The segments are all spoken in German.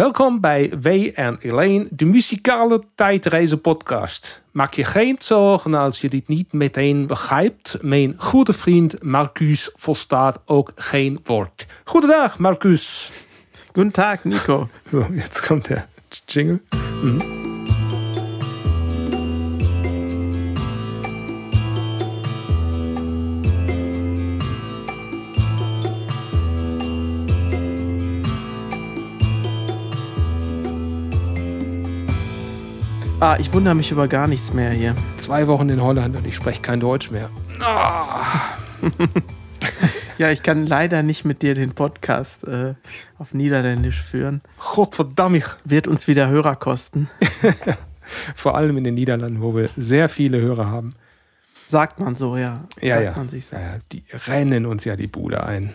Welkom bij W en Elaine, de muzikale tijdreizen podcast. Maak je geen zorgen als je dit niet meteen begrijpt. Mijn goede vriend Marcus volstaat ook geen woord. Goedendag, Marcus. Guten Tag, Nico. So, jetzt kommt der Jingle. Mhm. Ah, ich wundere mich über gar nichts mehr hier. Zwei Wochen in Holland und ich spreche kein Deutsch mehr. Ah. ja, ich kann leider nicht mit dir den Podcast äh, auf Niederländisch führen. Gottverdammt. Wird uns wieder Hörer kosten. Vor allem in den Niederlanden, wo wir sehr viele Hörer haben. Sagt man so, ja. Ja, Sagt ja. Man sich so. ja. Die rennen uns ja die Bude ein.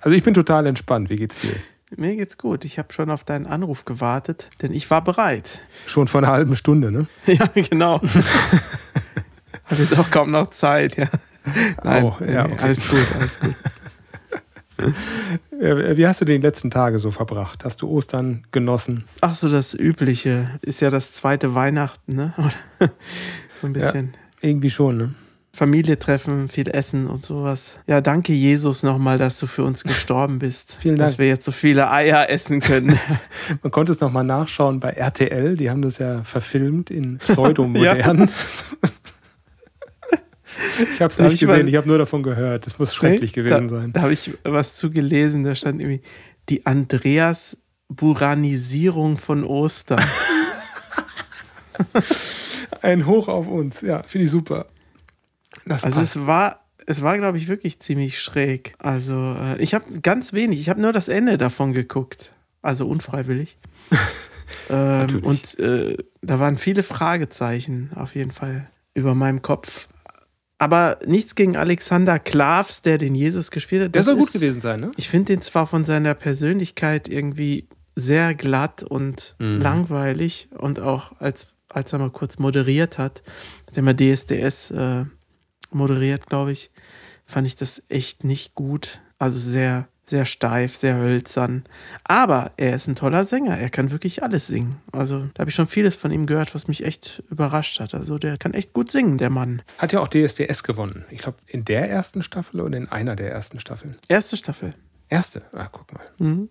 Also ich bin total entspannt. Wie geht's dir? Mir geht's gut. Ich habe schon auf deinen Anruf gewartet, denn ich war bereit. Schon vor einer halben Stunde, ne? Ja, genau. Hat jetzt auch kaum noch Zeit, ja. Nein, Oh, ja, okay. alles gut, alles gut. Wie hast du die letzten Tage so verbracht? Hast du Ostern genossen? Ach so, das Übliche ist ja das zweite Weihnachten, ne? So ein bisschen Irgendwie schon, ne? Familie treffen, viel essen und sowas. Ja, danke Jesus nochmal, dass du für uns gestorben bist. Vielen Dass Dank. wir jetzt so viele Eier essen können. Man konnte es nochmal nachschauen bei RTL. Die haben das ja verfilmt in pseudomodern. ich habe es nicht ich gesehen, mal- ich habe nur davon gehört. Das muss schrecklich gewesen da, sein. Da habe ich was zu gelesen, da stand irgendwie die Andreas Buranisierung von Ostern. Ein Hoch auf uns. Ja, finde ich super. Das Also passt. es war, es war, glaube ich, wirklich ziemlich schräg. Also äh, ich habe ganz wenig, ich habe nur das Ende davon geguckt. Also unfreiwillig. ähm, und äh, da waren viele Fragezeichen auf jeden Fall über meinem Kopf. Aber nichts gegen Alexander Klavs, der den Jesus gespielt hat. Der Das soll gut ist- gewesen sein, ne? Ich finde den zwar von seiner Persönlichkeit irgendwie sehr glatt und Mhm. langweilig und auch als, als er mal kurz moderiert hat, hat er mal DSDS äh, moderiert, glaube ich, fand ich das echt nicht gut. Also sehr, sehr steif, sehr hölzern. Aber er ist ein toller Sänger. Er kann wirklich alles singen. Also da habe ich schon vieles von ihm gehört, was mich echt überrascht hat. Also der kann echt gut singen, der Mann. Hat ja auch DSDS gewonnen. Ich glaube, in der ersten Staffel oder in einer der ersten Staffeln. Erste Staffel. Erste? Ah, guck mal.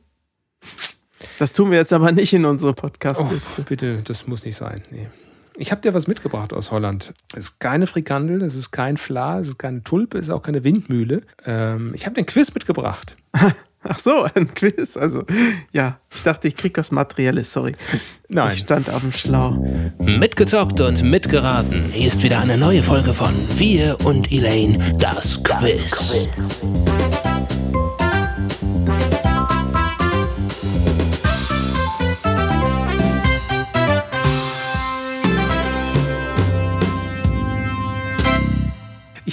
Das tun wir jetzt aber nicht in unsere podcast Oh, bitte, das muss nicht sein. Nee. Ich habe dir was mitgebracht aus Holland. Es ist keine Frikandel, es ist kein Fla, es ist keine Tulpe, es ist auch keine Windmühle. Ähm, ich habe den Quiz mitgebracht. Ach so, ein Quiz. Also, ja, ich dachte, ich krieg was Materielles, sorry. Nein. Ich stand auf dem Schlauch. Mitgezockt und mitgeraten. Hier ist wieder eine neue Folge von Wir und Elaine, das Quiz.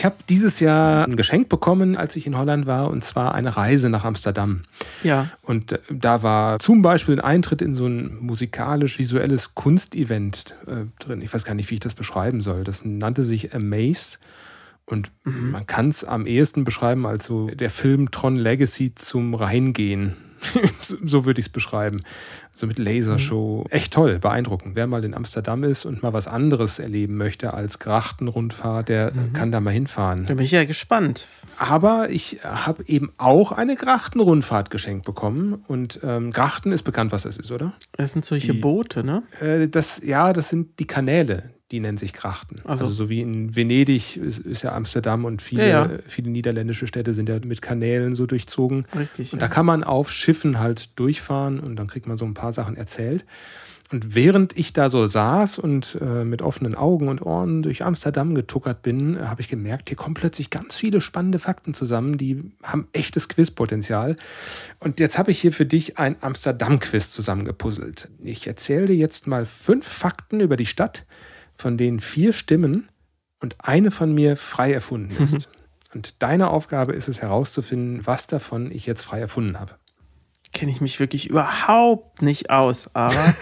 Ich habe dieses Jahr ein Geschenk bekommen, als ich in Holland war, und zwar eine Reise nach Amsterdam. Ja, Und äh, da war zum Beispiel ein Eintritt in so ein musikalisch-visuelles Kunstevent äh, drin. Ich weiß gar nicht, wie ich das beschreiben soll. Das nannte sich Amaze. Und man kann es am ehesten beschreiben als so der Film Tron Legacy zum Reingehen. so würde ich es beschreiben. So mit Lasershow. Echt toll, beeindruckend. Wer mal in Amsterdam ist und mal was anderes erleben möchte als Grachtenrundfahrt, der kann da mal hinfahren. da bin ich ja gespannt. Aber ich habe eben auch eine Grachtenrundfahrt geschenkt bekommen. Und ähm, Grachten ist bekannt, was das ist, oder? Das sind solche Die- Boote, ne? Äh, das, ja, das sind die Kanäle, die nennen sich Grachten. Ach so. Also so wie in Venedig ist, ist ja Amsterdam und viele, Ja, ja. viele niederländische Städte sind ja mit Kanälen so durchzogen. Richtig. Und Ja. da kann man auf Schiffen halt durchfahren und dann kriegt man so ein paar Sachen erzählt. Und während ich da so saß und äh, mit offenen Augen und Ohren durch Amsterdam getuckert bin, äh, habe ich gemerkt, hier kommen plötzlich ganz viele spannende Fakten zusammen, die haben echtes Quizpotenzial. Und jetzt habe ich hier für dich ein Amsterdam-Quiz zusammengepuzzelt. Ich erzähle dir jetzt mal fünf Fakten über die Stadt, von denen vier stimmen und eine von mir frei erfunden ist. Und deine Aufgabe ist es herauszufinden, was davon ich jetzt frei erfunden habe. Kenne ich mich wirklich überhaupt nicht aus, aber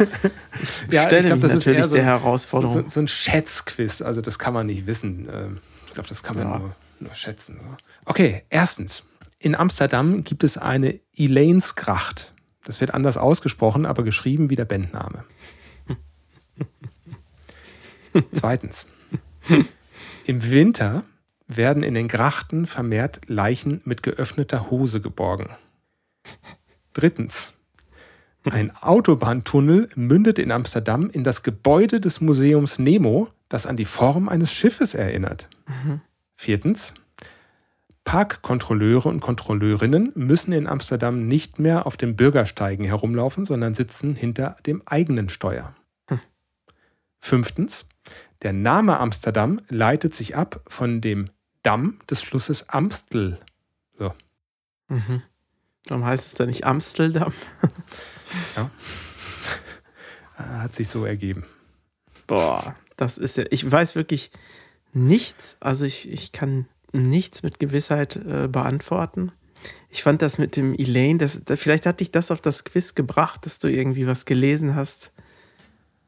ich stelle mich natürlich so, der Herausforderung. So, so ein Schätzquiz. Also das kann man nicht wissen. Ähm, Ich glaube, das kann man Ja. nur, nur schätzen. Okay, erstens. In Amsterdam gibt es eine Elainsgracht. Das wird anders ausgesprochen, aber geschrieben wie der Bandname. Zweitens. Im Winter werden in den Grachten vermehrt Leichen mit geöffneter Hose geborgen. Drittens. Ein Autobahntunnel mündet in Amsterdam in das Gebäude des Museums Nemo, das an die Form eines Schiffes erinnert. Mhm. Viertens. Parkkontrolleure und Kontrolleurinnen müssen in Amsterdam nicht mehr auf den Bürgersteigen herumlaufen, sondern sitzen hinter dem eigenen Steuer. Hm. Fünftens. Der Name Amsterdam leitet sich ab von dem Damm des Flusses Amstel. So. Mhm. Warum heißt es da nicht Amsterdam? ja. Hat sich so ergeben. Boah, das ist ja, ich weiß wirklich nichts, also ich, ich kann nichts mit Gewissheit äh, beantworten. Ich fand das mit dem Elaine, das, das, vielleicht hat dich das auf das Quiz gebracht, dass du irgendwie was gelesen hast,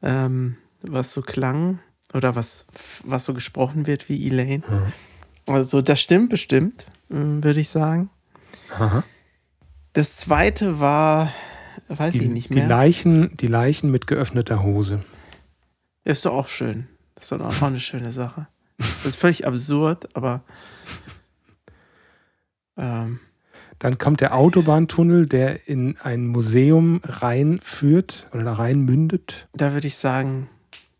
ähm, was so klang oder was, was so gesprochen wird wie Elaine. Mhm. Also das stimmt bestimmt, ähm, würde ich sagen. Aha. Das zweite war, weiß die, ich nicht mehr. Die Leichen, die Leichen mit geöffneter Hose. Ist doch auch schön. Das ist doch auch eine schöne Sache. Das ist völlig absurd, aber. Ähm, Dann kommt der Autobahntunnel, der in ein Museum reinführt oder da rein mündet. Da würde ich sagen,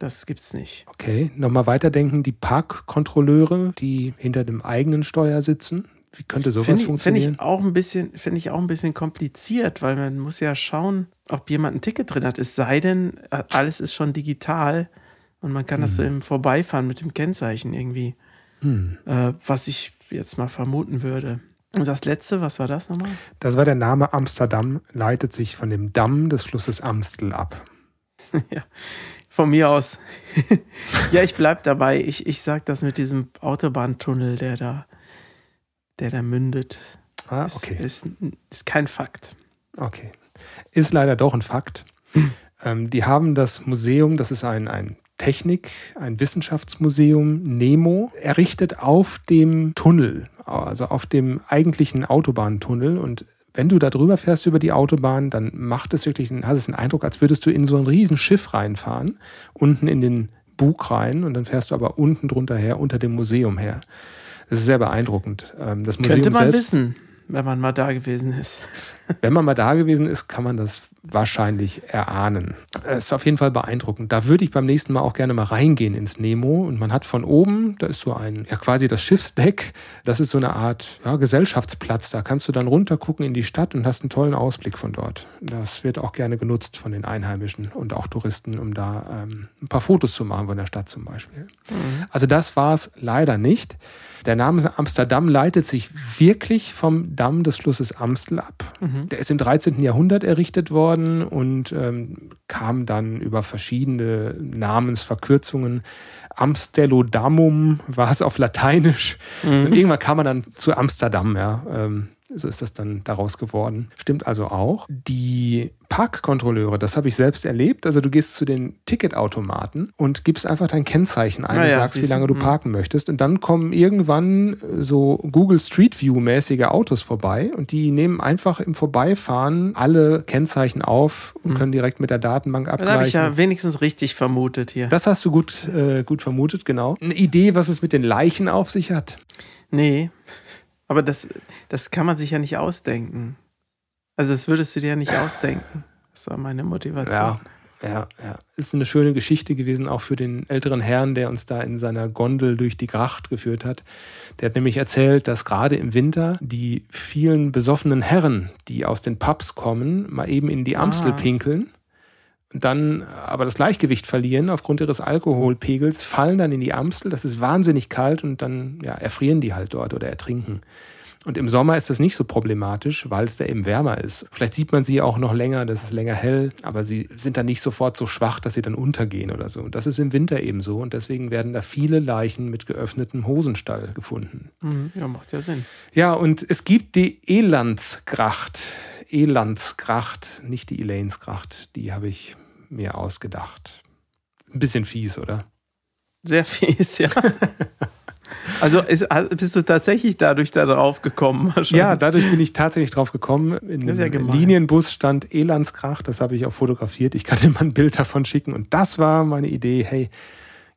das gibt's nicht. Okay, nochmal weiterdenken. Die Parkkontrolleure, die hinter dem eigenen Steuer sitzen. Wie könnte sowas find ich, funktionieren? Finde ich auch ein bisschen, finde ich auch ein bisschen kompliziert, weil man muss ja schauen, ob jemand ein Ticket drin hat. Es sei denn, alles ist schon digital und man kann hm. das so hm. im Vorbeifahren mit dem Kennzeichen irgendwie. Hm. Äh, was ich jetzt mal vermuten würde. Und das letzte, was war das nochmal? Das war der Name Amsterdam, leitet sich von dem Damm des Flusses Amstel ab. ja, von mir aus. ja, ich bleib dabei. Ich, ich sag das mit diesem Autobahntunnel, der da, der da mündet. Ah, okay. Ist, ist, ist kein Fakt. Okay. Ist leider doch ein Fakt. ähm, die haben das Museum, das ist ein, ein Technik, ein Wissenschaftsmuseum, Nemo, errichtet auf dem Tunnel, also auf dem eigentlichen Autobahntunnel. Und wenn du da drüber fährst über die Autobahn, dann macht es wirklich, hast es den Eindruck, als würdest du in so ein Riesenschiff reinfahren, unten in den Bug rein und dann fährst du aber unten drunter her, unter dem Museum her. Das ist sehr beeindruckend. Ähm, das Museum Könnte man selbst, wissen, wenn man mal da gewesen ist. wenn man mal da gewesen ist, kann man das wahrscheinlich erahnen. Es ist auf jeden Fall beeindruckend. Da würde ich beim nächsten Mal auch gerne mal reingehen ins Nemo. Und man hat von oben, da ist so ein, ja quasi das Schiffsdeck, das ist so eine Art ja, Gesellschaftsplatz. Da kannst du dann runter gucken in die Stadt und hast einen tollen Ausblick von dort. Das wird auch gerne genutzt von den Einheimischen und auch Touristen, um da ähm, ein paar Fotos zu machen von der Stadt zum Beispiel. Mhm. Also das war es leider nicht. Der Name Amsterdam leitet sich wirklich vom Damm des Flusses Amstel ab. Mhm. Der ist im 13. Jahrhundert errichtet worden und ähm, kam dann über verschiedene Namensverkürzungen. Amstellodamum war es auf Lateinisch. Mhm. Und irgendwann kam man dann zu Amsterdam, ja. Ähm, so ist das dann daraus geworden. Stimmt also auch. Die Parkkontrolleure, das habe ich selbst erlebt. Also du gehst zu den Ticketautomaten und gibst einfach dein Kennzeichen ein ah, und ja, sagst, wie lange du mhm. parken möchtest. Und dann kommen irgendwann so Google Street View-mäßige Autos vorbei und die nehmen einfach im Vorbeifahren alle Kennzeichen auf und mhm. können direkt mit der Datenbank abgleichen. Das habe ich ja wenigstens richtig vermutet hier. Das hast du gut, äh, gut vermutet, genau. Eine Idee, was es mit den Leichen auf sich hat? Nee, aber das, das kann man sich ja nicht ausdenken. Also das würdest du dir ja nicht ausdenken. Das war meine Motivation. Ja, ja, ja. Ist eine schöne Geschichte gewesen, auch für den älteren Herrn, der uns da in seiner Gondel durch die Gracht geführt hat. Der hat nämlich erzählt, dass gerade im Winter die vielen besoffenen Herren, die aus den Pubs kommen, mal eben in die Amstel ah. pinkeln dann aber das Gleichgewicht verlieren aufgrund ihres Alkoholpegels, fallen dann in die Amstel, das ist wahnsinnig kalt und dann ja, erfrieren die halt dort oder ertrinken. Und im Sommer ist das nicht so problematisch, weil es da eben wärmer ist. Vielleicht sieht man sie auch noch länger, das ist länger hell, aber sie sind dann nicht sofort so schwach, dass sie dann untergehen oder so. Und das ist im Winter eben so und deswegen werden da viele Leichen mit geöffnetem Hosenstall gefunden. Mhm, ja, macht ja Sinn. Ja, und es gibt die Elandsgracht. Elandsgracht, nicht die Elainsgracht, die habe ich mir ausgedacht. Ein bisschen fies, oder? Sehr fies, ja. Also ist, bist du tatsächlich dadurch da drauf gekommen? Ja, dadurch bin ich tatsächlich drauf gekommen. In Das ist ja gemein. Linienbus stand Elandskrach, das habe ich auch fotografiert. Ich kann dir mal ein Bild davon schicken. Und das war meine Idee. Hey,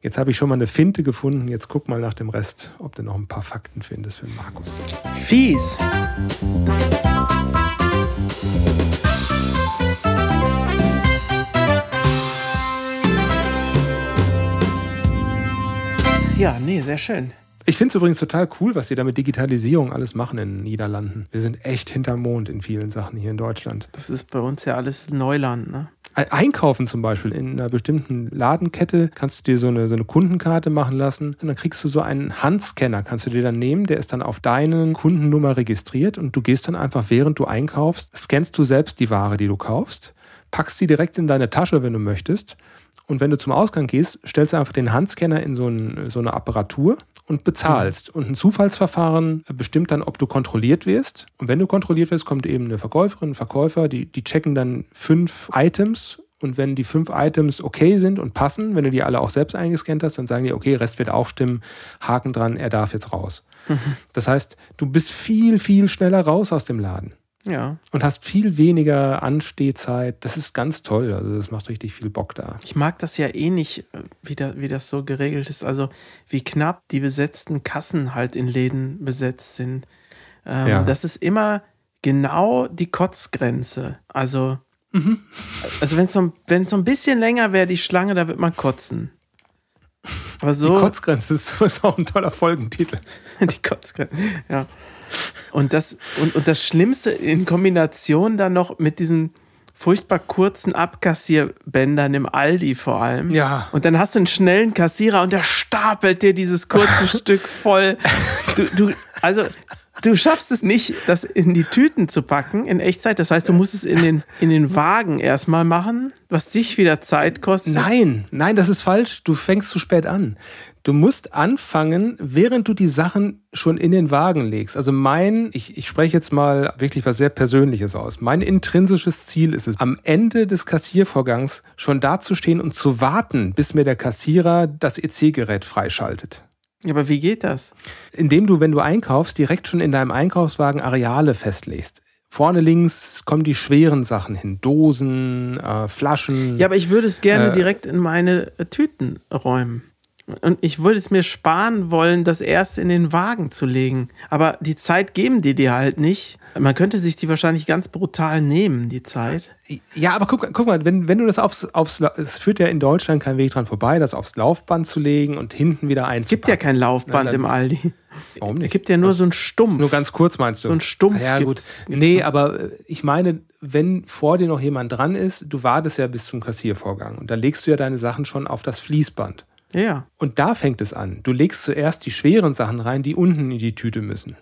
jetzt habe ich schon mal eine Finte gefunden. Jetzt guck mal nach dem Rest, ob du noch ein paar Fakten findest für Markus. Fies. Ja, nee, sehr schön. Ich finde es übrigens total cool, was sie da mit Digitalisierung alles machen in den Niederlanden. Wir sind echt hinterm Mond in vielen Sachen hier in Deutschland. Das ist bei uns ja alles Neuland, ne? Einkaufen zum Beispiel in einer bestimmten Ladenkette kannst du dir so eine, so eine Kundenkarte machen lassen und dann kriegst du so einen Handscanner, kannst du dir dann nehmen, der ist dann auf deine Kundennummer registriert und du gehst dann einfach, während du einkaufst, scannst du selbst die Ware, die du kaufst, packst sie direkt in deine Tasche, wenn du möchtest und wenn du zum Ausgang gehst, stellst du einfach den Handscanner in so, ein, so eine Apparatur und bezahlst. Und ein Zufallsverfahren bestimmt dann, ob du kontrolliert wirst. Und wenn du kontrolliert wirst, kommt eben eine Verkäuferin, ein Verkäufer, die, die checken dann fünf Items. Und wenn die fünf Items okay sind und passen, wenn du die alle auch selbst eingescannt hast, dann sagen die, okay, Rest wird auch stimmen, Haken dran, er darf jetzt raus. Das heißt, du bist viel, viel schneller raus aus dem Laden Ja. und hast viel weniger Anstehzeit. Das ist ganz toll. Also das macht richtig viel Bock da. Ich mag das ja eh nicht, äh, wie, da, wie das so geregelt ist. Also wie knapp die besetzten Kassen halt in Läden besetzt sind. Ähm, Ja. Das ist immer genau die Kotzgrenze. Also, also wenn es so, wenn's so ein bisschen länger wäre, die Schlange, da wird man kotzen. Aber Die so. Kotzgrenze ist, ist auch ein toller Folgentitel. Die Kotzgrenze, ja. Und das, und, und das Schlimmste in Kombination dann noch mit diesen furchtbar kurzen Abkassierbändern im Aldi vor allem. Ja. Und dann hast du einen schnellen Kassierer und der stapelt dir dieses kurze Stück voll. Du, du, also, du schaffst es nicht, das in die Tüten zu packen in Echtzeit. Das heißt, du musst es in den, in den Wagen erstmal machen, was dich wieder Zeit kostet. Nein, nein, das ist falsch. Du fängst zu spät an. Du musst anfangen, während du die Sachen schon in den Wagen legst. Also mein, ich, ich spreche jetzt mal wirklich was sehr Persönliches aus. Mein intrinsisches Ziel ist es, am Ende des Kassiervorgangs schon dazustehen und zu warten, bis mir der Kassierer das EC-Gerät freischaltet. Ja, aber wie geht das? Indem du, wenn du einkaufst, direkt schon in deinem Einkaufswagen Areale festlegst. Vorne links kommen die schweren Sachen hin. Dosen, äh, Flaschen. Ja, aber ich würde es gerne Äh, direkt in meine Tüten räumen. Und ich würde es mir sparen wollen, das erst in den Wagen zu legen. Aber die Zeit geben die dir halt nicht. Man könnte sich die wahrscheinlich ganz brutal nehmen, die Zeit. Ja, aber guck, guck mal, wenn, wenn du das aufs, aufs, es führt ja in Deutschland kein Weg dran vorbei, das aufs Laufband zu legen und hinten wieder Es einzupacken. gibt ja kein Laufband dann- im Aldi. Warum Es nicht? gibt ja nur so einen Stumpf. Nur ganz kurz meinst du? So ein Stumpf Ja, gut. Nee, aber äh, ich meine, wenn vor dir noch jemand dran ist, du wartest ja bis zum Kassiervorgang und da legst du ja deine Sachen schon auf das Fließband. Ja. Und da fängt es an. Du legst zuerst die schweren Sachen rein, die unten in die Tüte müssen.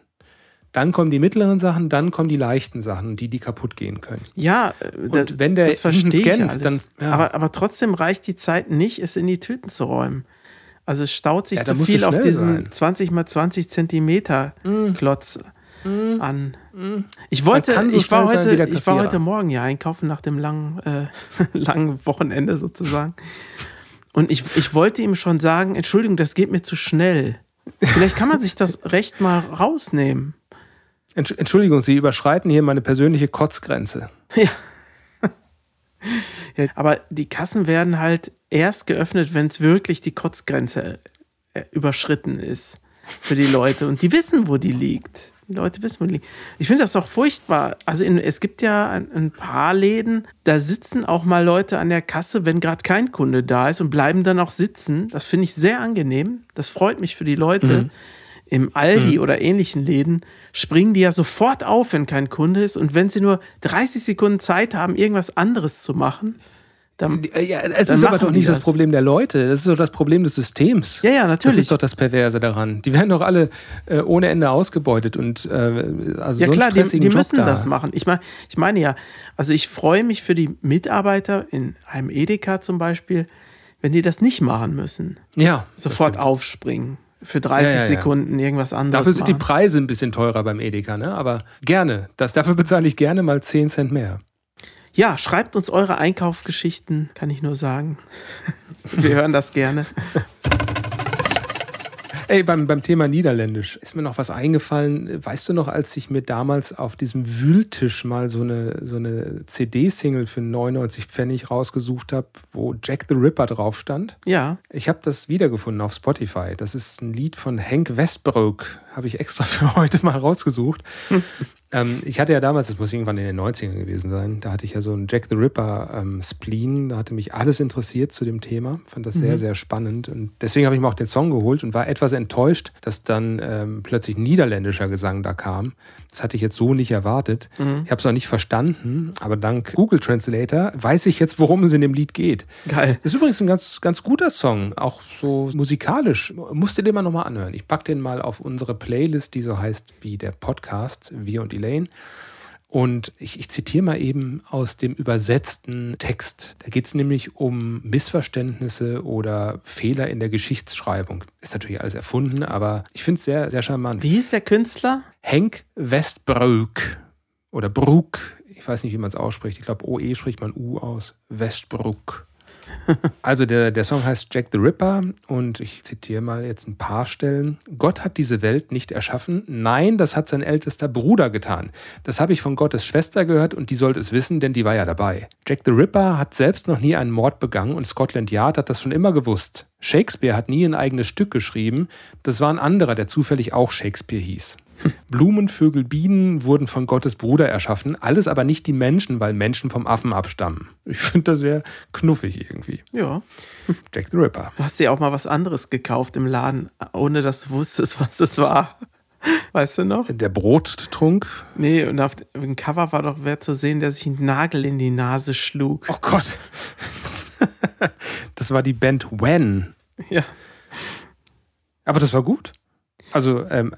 Dann kommen die mittleren Sachen, dann kommen die leichten Sachen, die, die kaputt gehen können. Ja, äh, das, wenn der das verstehe ich scannt, alles. dann- ja. aber, aber trotzdem reicht die Zeit nicht, es in die Tüten zu räumen. Also es staut sich Ja, zu viel auf diesem sein. 20 mal 20 Zentimeter Klotz an. Ich wollte, so ich war heute, ich war heute Morgen ja einkaufen nach dem langen, äh, langen Wochenende sozusagen. Und ich, ich wollte ihm schon sagen, Entschuldigung, das geht mir zu schnell. Vielleicht kann man sich das Recht mal rausnehmen. Entsch- Entschuldigung, Sie überschreiten hier meine persönliche Kotzgrenze. Ja, aber die Kassen werden halt erst geöffnet, wenn es wirklich die Kotzgrenze äh, überschritten ist für die Leute. Und die wissen, wo die liegt. Die Leute wissen, wo die liegt. Ich finde das auch furchtbar. Also in, es gibt ja ein, ein paar Läden, da sitzen auch mal Leute an der Kasse, wenn gerade kein Kunde da ist und bleiben dann auch sitzen. Das finde ich sehr angenehm. Das freut mich für die Leute. Im Aldi oder ähnlichen Läden springen die ja sofort auf, wenn kein Kunde ist. Und wenn sie nur 30 Sekunden Zeit haben, irgendwas anderes zu machen, dann. Ja, es ist aber doch die nicht das das. Problem der Leute, das ist doch das Problem des Systems. Ja, ja, natürlich. Das ist doch das Perverse daran. Die werden doch alle äh, ohne Ende ausgebeutet und äh, also Ja so klar, die, die müssen da. das machen. Ich meine, ich meine ja, also ich freue mich für die Mitarbeiter in einem Edeka zum Beispiel, wenn die das nicht machen müssen. Ja, Sofort aufspringen. Für 30 Ja, ja, ja. Sekunden irgendwas anderes Dafür sind die machen. Preise ein bisschen teurer beim Edeka, ne? Aber gerne. Das, dafür bezahle ich gerne mal 10 Cent mehr. Ja, schreibt uns eure Einkaufsgeschichten, kann ich nur sagen. Wir hören das gerne. Ey, beim, beim Thema Niederländisch ist mir noch was eingefallen. Weißt du noch, als ich mir damals auf diesem Wühltisch mal so eine, so eine CD-Single für 99 Pfennig rausgesucht habe, wo Jack the Ripper drauf stand? Ja. Ich habe das wiedergefunden auf Spotify. Das ist ein Lied von Henk Westbrook. Habe ich extra für heute mal rausgesucht. Ähm, ich hatte ja damals, das muss irgendwann in den 90ern gewesen sein, da hatte ich ja so einen Jack the Ripper ähm, Spleen, da hatte mich alles interessiert zu dem Thema, fand das sehr, mhm. sehr spannend und deswegen habe ich mir auch den Song geholt und war etwas enttäuscht, dass dann ähm, plötzlich niederländischer Gesang da kam. Das hatte ich jetzt so nicht erwartet. Mhm. Ich habe es auch nicht verstanden, aber dank Google Translator weiß ich jetzt, worum es in dem Lied geht. Geil. Das ist übrigens ein ganz, ganz guter Song, auch so musikalisch. Musst du den mal nochmal anhören. Ich packe den mal auf unsere Playlist, die so heißt wie der Podcast, Wir und Elaine. Und ich, ich, zitiere mal eben aus dem übersetzten Text. Da geht es nämlich um Missverständnisse oder Fehler in der Geschichtsschreibung. Ist natürlich alles erfunden, aber ich finde es sehr, sehr charmant. Wie hieß der Künstler? Henk Westbroek oder Brook. Ich weiß nicht, wie man es ausspricht. Ich glaube, OE spricht man U aus. Westbrook. Also der, der Song heißt Jack the Ripper und ich zitiere mal jetzt ein paar Stellen. Gott hat diese Welt nicht erschaffen. Nein, das hat sein ältester Bruder getan. Das habe ich von Gottes Schwester gehört und die sollte es wissen, denn die war ja dabei. Jack the Ripper hat selbst noch nie einen Mord begangen und Scotland Yard hat das schon immer gewusst. Shakespeare hat nie ein eigenes Stück geschrieben. Das war ein anderer, der zufällig auch Shakespeare hieß. Blumen, Vögel, Bienen wurden von Gottes Bruder erschaffen, alles aber nicht die Menschen, weil Menschen vom Affen abstammen. Ich finde das sehr knuffig irgendwie. Ja. Jack the Ripper. Du hast dir auch mal was anderes gekauft im Laden, ohne dass du wusstest, was es war. Weißt du noch? Der Brottrunk? Nee, und auf dem Cover war doch wer zu sehen, der sich einen Nagel in die Nase schlug. Oh Gott. Das war die Band When. Ja. Aber das war gut. Also, ähm,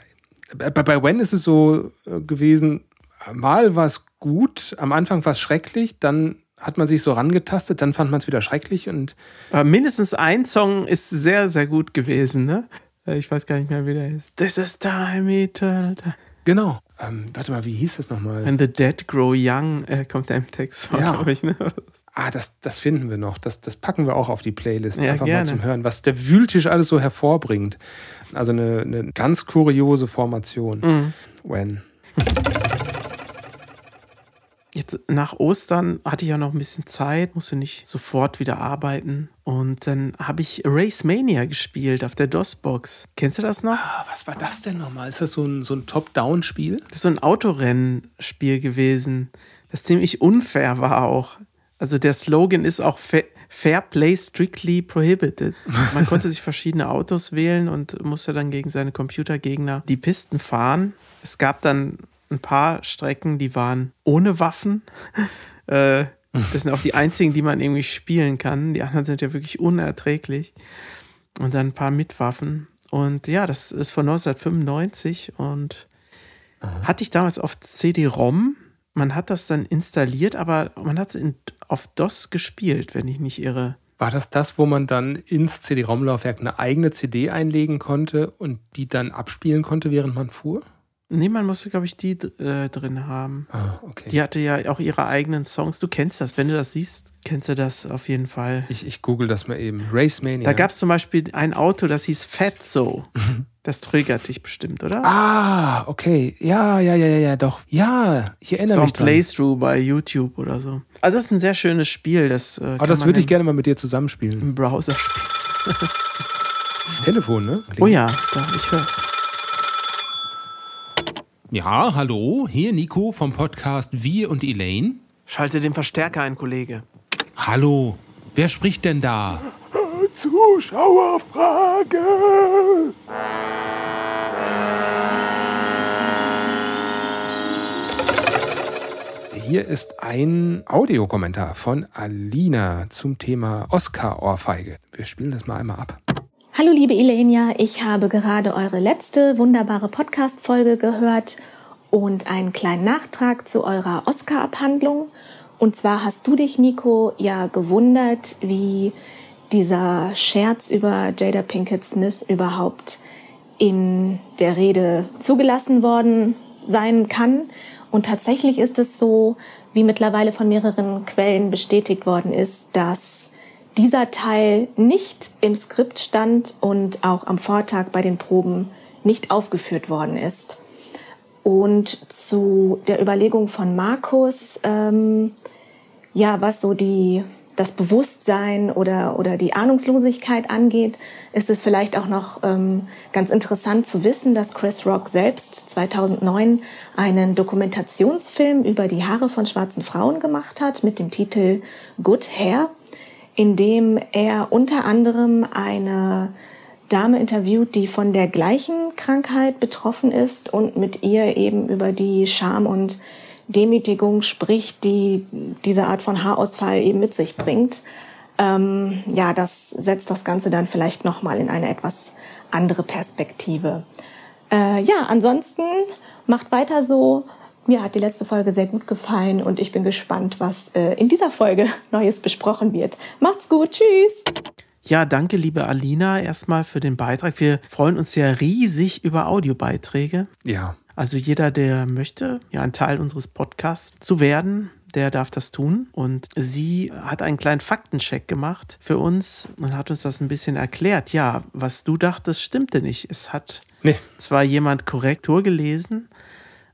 bei, bei When ist es so äh, gewesen, mal war es gut, am Anfang war es schrecklich, dann hat man sich so rangetastet, dann fand man es wieder schrecklich und. Aber mindestens ein Song ist sehr, sehr gut gewesen, ne? Äh, ich weiß gar nicht mehr, wie der ist. This is time eternal time. Genau. Ähm, warte mal, wie hieß das nochmal? When the dead grow young, äh, kommt der im Text vor, ja. glaube ich. Ne? Ah, das, das finden wir noch. Das, das packen wir auch auf die Playlist. Ja, Einfach gerne. mal zum Hören, was der Wühltisch alles so hervorbringt. Also eine, eine ganz kuriose Formation. Mhm. When. Jetzt nach Ostern hatte ich ja noch ein bisschen Zeit, musste nicht sofort wieder arbeiten. Und dann habe ich Race Mania gespielt auf der DOS-Box. Kennst du das noch? Ah, was war das denn nochmal? Ist das so ein, so ein Top-Down-Spiel? Das ist so ein Autorennspiel gewesen, das ziemlich unfair war auch. Also der Slogan ist auch Fair, Fair Play Strictly Prohibited. Man konnte sich verschiedene Autos wählen und musste dann gegen seine Computergegner die Pisten fahren. Es gab dann ein paar Strecken, die waren ohne Waffen. Äh, das sind auch die einzigen, die man irgendwie spielen kann. Die anderen sind ja wirklich unerträglich. Und dann ein paar mit Waffen. Und ja, das ist von 1995 und hatte ich damals auf CD-ROM. Man hat das dann installiert, aber man hat es auf DOS gespielt, wenn ich nicht irre. War das das, wo man dann ins CD-ROM-Laufwerk eine eigene CD einlegen konnte und die dann abspielen konnte, während man fuhr? Nee, man musste, glaube ich, die äh, drin haben. Ah, okay. Die hatte ja auch ihre eigenen Songs. Du kennst das. Wenn du das siehst, kennst du das auf jeden Fall. Ich, ich google das mal eben. Race Mania. Da gab es zum Beispiel ein Auto, das hieß Fatso. Das triggert dich bestimmt, oder? Ah, okay. Ja, ja, ja, ja, ja, doch. Ja, ich so erinnere ein mich dran. Playthrough bei YouTube oder so. Also, das ist ein sehr schönes Spiel. Das, äh, Aber kann das würde ich gerne mal mit dir zusammenspielen. im Browser spielen. Telefon, ne? Oh ja, da, ich hör's. Ja, hallo, hier Nico vom Podcast Wir und Elaine. Schalte den Verstärker ein, Kollege. Hallo, wer spricht denn da? Zuschauerfrage. Hier ist ein Audiokommentar von Alina zum Thema Oscar-Ohrfeige. Wir spielen das mal einmal ab. Hallo liebe Ilenia, ich habe gerade eure letzte wunderbare Podcast-Folge gehört und einen kleinen Nachtrag zu eurer Oscar-Abhandlung. Und zwar hast du dich, Nico, ja gewundert, wie dieser Scherz über Jada Pinkett Smith überhaupt in der Rede zugelassen worden sein kann. Und tatsächlich ist es so, wie mittlerweile von mehreren Quellen bestätigt worden ist, dass dieser Teil nicht im Skript stand und auch am Vortag bei den Proben nicht aufgeführt worden ist. Und zu der Überlegung von Markus, ähm, ja, was so die, das Bewusstsein oder, oder die Ahnungslosigkeit angeht, ist es vielleicht auch noch ähm, ganz interessant zu wissen, dass Chris Rock selbst 2009 einen Dokumentationsfilm über die Haare von schwarzen Frauen gemacht hat mit dem Titel Good Hair, in dem er unter anderem eine Dame interviewt, die von der gleichen Krankheit betroffen ist und mit ihr eben über die Scham und Demütigung spricht, die diese Art von Haarausfall eben mit sich bringt ähm, ja, das setzt das Ganze dann vielleicht nochmal in eine etwas andere Perspektive. Äh, ja, ansonsten macht weiter so. Mir hat die letzte Folge sehr gut gefallen und ich bin gespannt, was äh, in dieser Folge Neues besprochen wird. Macht's gut, tschüss! Ja, danke, liebe Alina, erstmal für den Beitrag. Wir freuen uns ja riesig über Audiobeiträge. Ja. Also jeder, der möchte, ja, ein Teil unseres Podcasts zu werden, der darf das tun. Und sie hat einen kleinen Faktencheck gemacht für uns und hat uns das ein bisschen erklärt. Ja, was du dachtest, stimmte nicht. Es hat nee. zwar jemand Korrektur gelesen,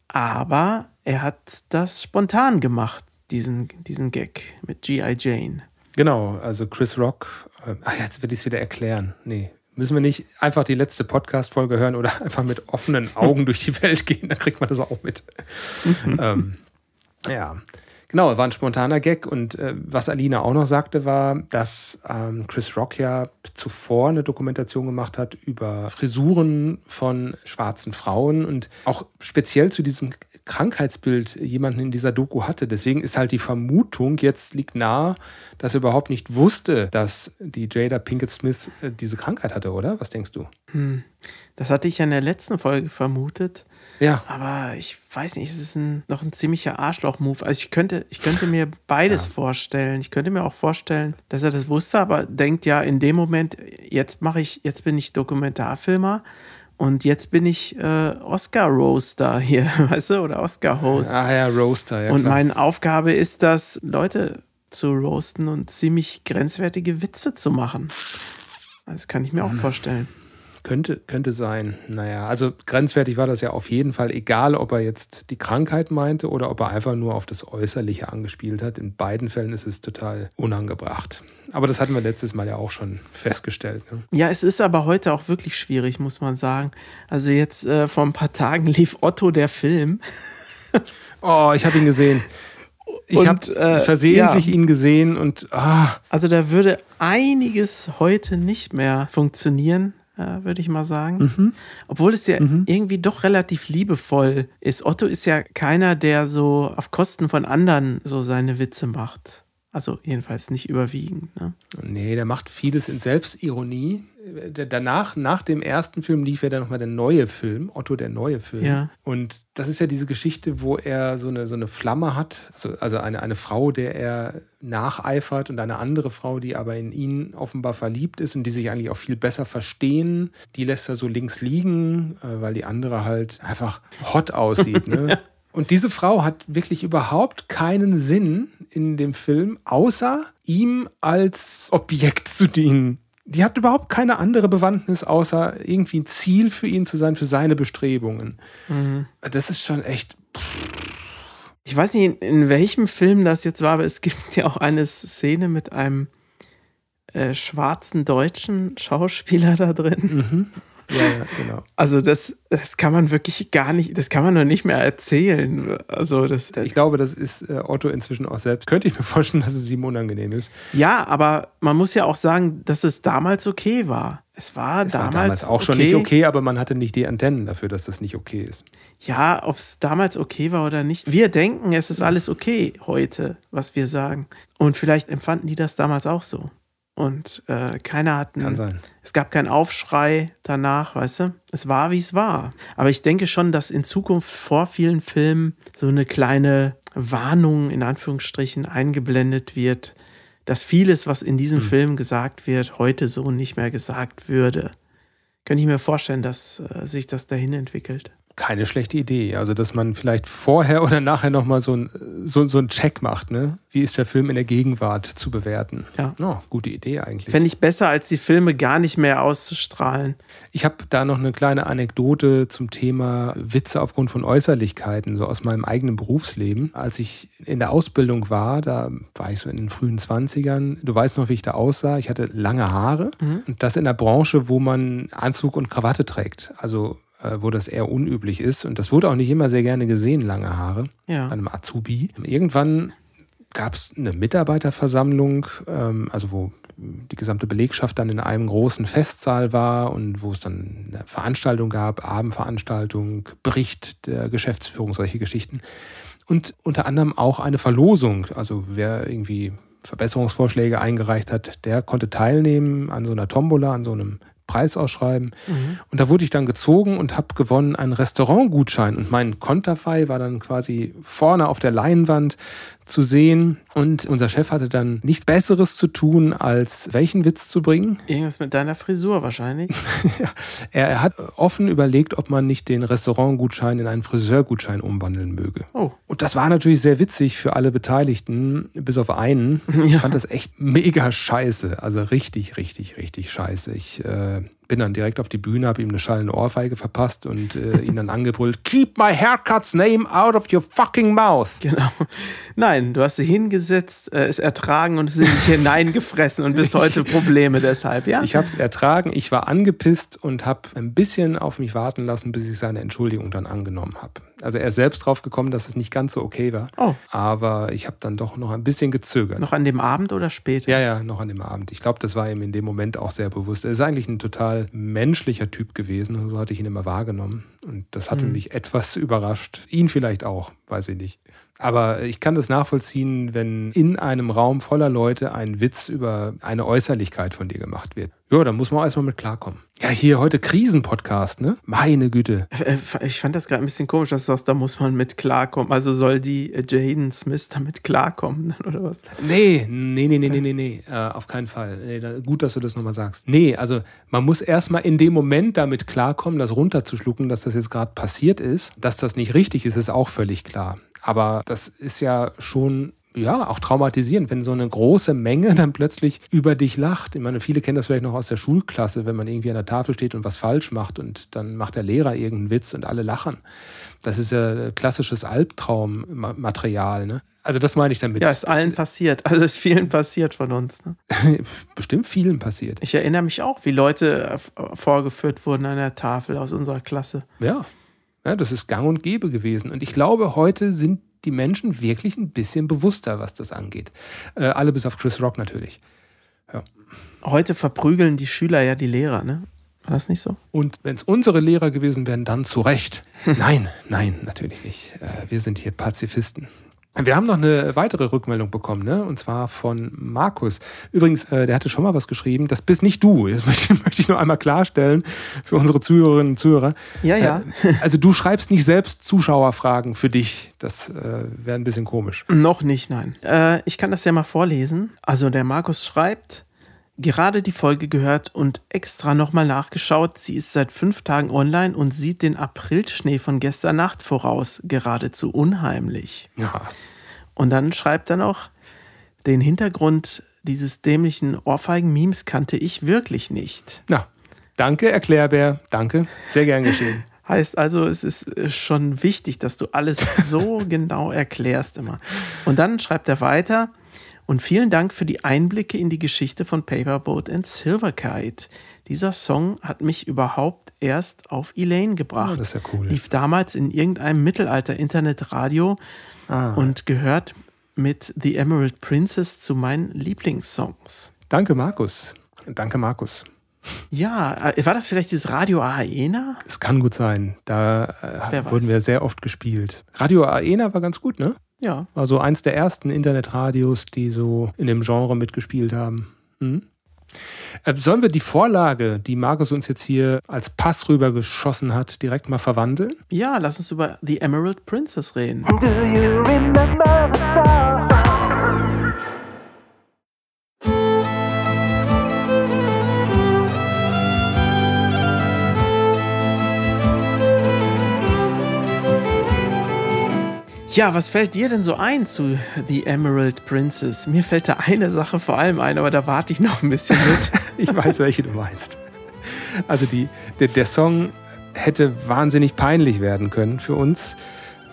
aber er hat das spontan gemacht, diesen, diesen Gag mit G.I. Jane. Genau, also Chris Rock. Äh, jetzt werde ich es wieder erklären. Nee, Müssen wir nicht einfach die letzte Podcast-Folge hören oder einfach mit offenen Augen durch die Welt gehen? Dann kriegt man das auch mit. Mhm. ähm, ja, Genau, war ein spontaner Gag. Und äh, was Alina auch noch sagte, war, dass ähm, Chris Rock ja zuvor eine Dokumentation gemacht hat über Frisuren von schwarzen Frauen und auch speziell zu diesem Krankheitsbild jemanden in dieser Doku hatte. Deswegen ist halt die Vermutung jetzt liegt nahe, dass er überhaupt nicht wusste, dass die Jada Pinkett Smith äh, diese Krankheit hatte, oder? Was denkst du? Hm. Das hatte ich ja in der letzten Folge vermutet. Ja. Aber ich weiß nicht, es ist ein, noch ein ziemlicher Arschloch-Move. Also ich könnte, ich könnte mir beides ja. vorstellen. Ich könnte mir auch vorstellen, dass er das wusste, aber denkt ja in dem Moment, jetzt mache ich, jetzt bin ich Dokumentarfilmer und jetzt bin ich äh, Oscar-Roaster hier, weißt du, oder Oscar-Host. Ah ja, Roaster, ja. Und klar. meine Aufgabe ist das, Leute zu roasten und ziemlich grenzwertige Witze zu machen. Das kann ich mir auch vorstellen. Könnte, könnte sein. Naja, also grenzwertig war das ja auf jeden Fall, egal ob er jetzt die Krankheit meinte oder ob er einfach nur auf das Äußerliche angespielt hat. In beiden Fällen ist es total unangebracht. Aber das hatten wir letztes Mal ja auch schon festgestellt. Ne? Ja, es ist aber heute auch wirklich schwierig, muss man sagen. Also jetzt äh, vor ein paar Tagen lief Otto der Film. oh, ich habe ihn gesehen. Ich habe äh, versehentlich ja. ihn gesehen und. Ah. Also da würde einiges heute nicht mehr funktionieren äh, würde ich mal sagen. Mhm. Obwohl es ja mhm. irgendwie doch relativ liebevoll ist. Otto ist ja keiner, der so auf Kosten von anderen so seine Witze macht. Also jedenfalls nicht überwiegend. Ne? Nee, der macht vieles in Selbstironie. Danach, nach dem ersten Film, lief ja dann nochmal der neue Film, Otto der neue Film. Ja. Und das ist ja diese Geschichte, wo er so eine, so eine Flamme hat, also eine, eine Frau, der er nacheifert und eine andere Frau, die aber in ihn offenbar verliebt ist und die sich eigentlich auch viel besser verstehen. Die lässt er so links liegen, äh, weil die andere halt einfach hot aussieht. Ne? Und diese Frau hat wirklich überhaupt keinen Sinn in dem Film, außer ihm als Objekt zu dienen. Die hat überhaupt keine andere Bewandtnis, außer irgendwie ein Ziel für ihn zu sein, für seine Bestrebungen. Mhm. Das ist schon echt. Ich weiß nicht, in welchem Film das jetzt war, aber es gibt ja auch eine Szene mit einem äh, schwarzen deutschen Schauspieler da drin. Mhm. Ja, ja, genau. Also das, das kann man wirklich gar nicht, das kann man noch nicht mehr erzählen. Also das, das ich glaube, das ist äh, Otto inzwischen auch selbst. Könnte ich mir vorstellen, dass es ihm unangenehm ist. Ja, aber man muss ja auch sagen, dass es damals okay war. Es war, es damals, war damals auch schon nicht okay, aber man hatte nicht die Antennen dafür, dass das nicht okay ist. Ja, ob es damals okay war oder nicht. Wir denken, es ist alles okay heute, was wir sagen. Und vielleicht empfanden die das damals auch so. Und äh, keiner hat. Einen, Kann sein. Es gab keinen Aufschrei danach, weißt du? Es war, wie es war. Aber ich denke schon, dass in Zukunft vor vielen Filmen so eine kleine Warnung in Anführungsstrichen eingeblendet wird, dass vieles, was in diesem mhm. Film gesagt wird, heute so nicht mehr gesagt würde. Könnte ich mir vorstellen, dass äh, sich das dahin entwickelt keine schlechte Idee. Also, dass man vielleicht vorher oder nachher nochmal so, ein, so, so einen Check macht. Ne? Wie ist der Film in der Gegenwart zu bewerten? Ja. Oh, gute Idee eigentlich. Fände ich besser, als die Filme gar nicht mehr auszustrahlen. Ich habe da noch eine kleine Anekdote zum Thema Witze aufgrund von Äußerlichkeiten, so aus meinem eigenen Berufsleben. Als ich in der Ausbildung war, da war ich so in den frühen 20ern. Du weißt noch, wie ich da aussah. Ich hatte lange Haare und das in der Branche, wo man Anzug und Krawatte trägt. Also wo das eher unüblich ist. Und das wurde auch nicht immer sehr gerne gesehen, lange Haare, Ja. einem Azubi. Irgendwann gab es eine Mitarbeiterversammlung, ähm, also wo die gesamte Belegschaft dann in einem großen Festsaal war und wo es dann eine Veranstaltung gab, Abendveranstaltung, Bericht der Geschäftsführung, solche Geschichten. Und unter anderem auch eine Verlosung. Also wer irgendwie Verbesserungsvorschläge eingereicht hat, der konnte teilnehmen an so einer Tombola, an so einem Preisausschreiben. Und da wurde ich dann gezogen und habe gewonnen einen Restaurantgutschein. Und mein Konterfei war dann quasi vorne auf der Leinwand zu sehen. Und unser Chef hatte dann nichts Besseres zu tun, als welchen Witz zu bringen. Irgendwas mit deiner Frisur wahrscheinlich. Er, er hat offen überlegt, ob man nicht den Restaurantgutschein in einen Friseurgutschein umwandeln möge. Oh. Und das war natürlich sehr witzig für alle Beteiligten, bis auf einen. Ich fand das echt mega scheiße. Also richtig, richtig, richtig scheiße. Ich äh, bin dann direkt auf die Bühne, habe ihm eine schallende Ohrfeige verpasst und äh, ihn dann angebrüllt: Keep my haircut's name out of your fucking mouth. Genau. Nein, du hast sie hingesetzt, äh, es ertragen und es in dich hineingefressen und bis heute Probleme deshalb, ja? Ich habe es ertragen, ich war angepisst und habe ein bisschen auf mich warten lassen, bis ich seine Entschuldigung dann angenommen habe. Also er ist selbst drauf gekommen, dass es nicht ganz so okay war. Oh. Aber ich habe dann doch noch ein bisschen gezögert. Noch an dem Abend oder später? Ja, ja, noch an dem Abend. Ich glaube, das war ihm in dem Moment auch sehr bewusst. Er ist eigentlich ein total menschlicher Typ gewesen. So hatte ich ihn immer wahrgenommen. Und das hatte mich etwas überrascht. Ihn vielleicht auch, weiß ich nicht. Aber ich kann das nachvollziehen, wenn in einem Raum voller Leute ein Witz über eine Äußerlichkeit von dir gemacht wird. Ja, da muss man auch erstmal mit klarkommen. Ja, hier heute Krisenpodcast, ne? Meine Güte. Äh, Ich fand das gerade ein bisschen komisch, dass du sagst, da muss man mit klarkommen. Also soll die äh, Jaden Smith damit klarkommen, oder was? Nee, nee, nee, nee, nee, nee, nee, äh, auf keinen Fall. Nee, da, gut, dass du das nochmal sagst. Nee, also man muss erstmal in dem Moment damit klarkommen, das runterzuschlucken, dass das jetzt gerade passiert ist. Dass das nicht richtig ist, ist auch völlig klar. Aber das ist ja schon ja, auch traumatisierend, wenn so eine große Menge dann plötzlich über dich lacht. Ich meine, viele kennen das vielleicht noch aus der Schulklasse, wenn man irgendwie an der Tafel steht und was falsch macht und dann macht der Lehrer irgendeinen Witz und alle lachen. Das ist ja klassisches Albtraummaterial, ne? Also das meine ich damit. Ja, ist allen passiert. Also ist vielen passiert von uns. Ne? Bestimmt vielen passiert. Ich erinnere mich auch, wie Leute vorgeführt wurden an der Tafel aus unserer Klasse. Ja. Ja, das ist gang und gäbe gewesen. Und ich glaube, heute sind die Menschen wirklich ein bisschen bewusster, was das angeht. Äh, alle bis auf Chris Rock natürlich. Heute verprügeln die Schüler ja die Lehrer, ne? War das nicht so? Und wenn es unsere Lehrer gewesen wären, dann zu Recht. Nein, nein, natürlich nicht. Äh, wir sind hier Pazifisten. Wir haben noch eine weitere Rückmeldung bekommen, ne? und zwar von Markus. Übrigens, äh, der hatte schon mal was geschrieben. Das bist nicht du. Das möchte, möchte ich nur einmal klarstellen für unsere Zuhörerinnen und Zuhörer. Ja, ja. Äh, also du schreibst nicht selbst Zuschauerfragen für dich. Das äh, wäre ein bisschen komisch. Noch nicht, nein. Äh, ich kann das ja mal vorlesen. Also der Markus schreibt, gerade die Folge gehört und extra nochmal nachgeschaut. Sie ist seit fünf Tagen online und sieht den Aprilschnee von gestern Nacht voraus. Geradezu unheimlich. Ja, Und dann schreibt er noch, den Hintergrund dieses dämlichen Ohrfeigen-Memes kannte ich wirklich nicht. na, danke, Erklärbär. Danke, sehr gern geschehen. Heißt also, es ist äh, schon wichtig, dass du alles so genau erklärst immer. Und dann schreibt er weiter. Und vielen Dank für die Einblicke in die Geschichte von Paperboat and Silverkite. Dieser Song hat mich überhaupt erst auf Elaine gebracht. Oh, das ist ja cool. Lief damals in irgendeinem Mittelalter-Internetradio Ah. und gehört mit The Emerald Princess zu meinen Lieblingssongs. Danke, Markus. Danke, Markus. Ja, äh, war das vielleicht dieses Radio Aena? Es kann gut sein. Da äh, wurden wir sehr oft gespielt. Radio Aena war ganz gut, ne? Ja. War so eins der ersten Internetradios, die so in dem Genre mitgespielt haben. Mhm. Sollen wir die Vorlage, die Markus uns jetzt hier als Pass rübergeschossen hat, direkt mal verwandeln? Ja, lass uns über The Emerald Princess reden. Do you remember the song? Ja, was fällt dir denn so ein zu The Emerald Princess? Mir fällt da eine Sache vor allem ein, aber da warte ich noch ein bisschen mit. Ich weiß, welche du meinst. Also die, der, der Song hätte wahnsinnig peinlich werden können für uns,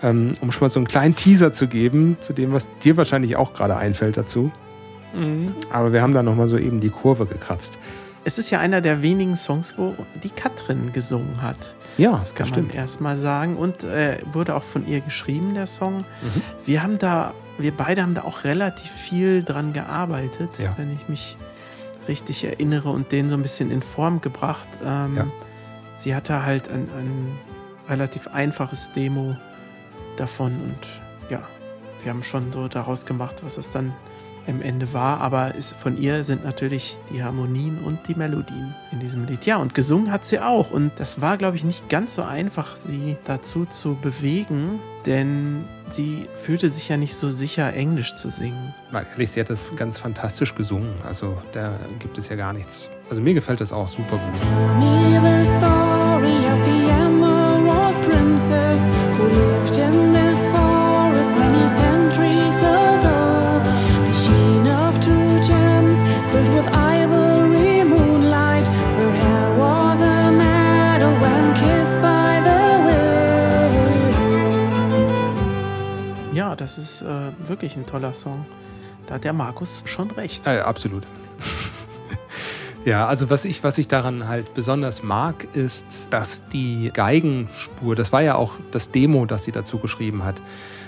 ähm, um schon mal so einen kleinen Teaser zu geben, zu dem, was dir wahrscheinlich auch gerade einfällt dazu. Mhm. Aber wir haben da nochmal so eben die Kurve gekratzt. Es ist ja einer der wenigen Songs, wo die Katrin gesungen hat. Ja, Das kann das man erstmal sagen. Und äh, wurde auch von ihr geschrieben, der Song. Mhm. Wir haben da, wir beide haben da auch relativ viel dran gearbeitet, Ja. wenn ich mich richtig erinnere und den so ein bisschen in Form gebracht. Ähm, Ja. Sie hatte halt ein, ein relativ einfaches Demo davon und ja, wir haben schon so daraus gemacht, was es dann am Ende war, aber ist, von ihr sind natürlich die Harmonien und die Melodien in diesem Lied. Ja, und gesungen hat sie auch. Und das war, glaube ich, nicht ganz so einfach, sie dazu zu bewegen, denn sie fühlte sich ja nicht so sicher, Englisch zu singen. Mal ehrlich, sie hat das ganz fantastisch gesungen. Also da gibt es ja gar nichts. Also mir gefällt das auch super gut. Das ist äh, wirklich ein toller Song. Da hat der Markus schon recht. Äh, absolut. Ja, also was ich, was ich daran halt besonders mag, ist, dass die Geigenspur, das war ja auch das Demo, das sie dazu geschrieben hat.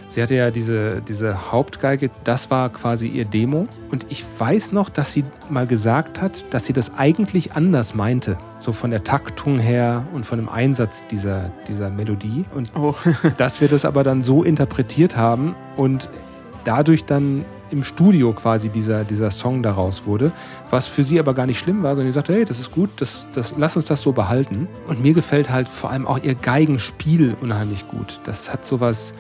Sie hatte ja diese, diese Hauptgeige, das war quasi ihr Demo. Und ich weiß noch, dass sie mal gesagt hat, dass sie das eigentlich anders meinte. So von der Taktung her und von dem Einsatz dieser, dieser Melodie. Und Oh, dass wir das aber dann so interpretiert haben und dadurch dann im Studio quasi dieser, dieser Song daraus wurde, was für sie aber gar nicht schlimm war, sondern sie sagte, hey, das ist gut, das, das, lass uns das so behalten. Und mir gefällt halt vor allem auch ihr Geigenspiel unheimlich gut. Das hat sowas,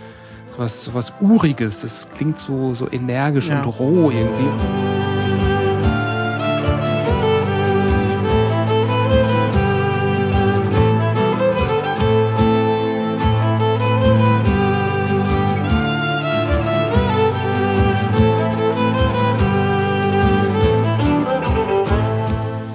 sowas, sowas Uriges, das klingt so, so energisch Ja. und roh irgendwie.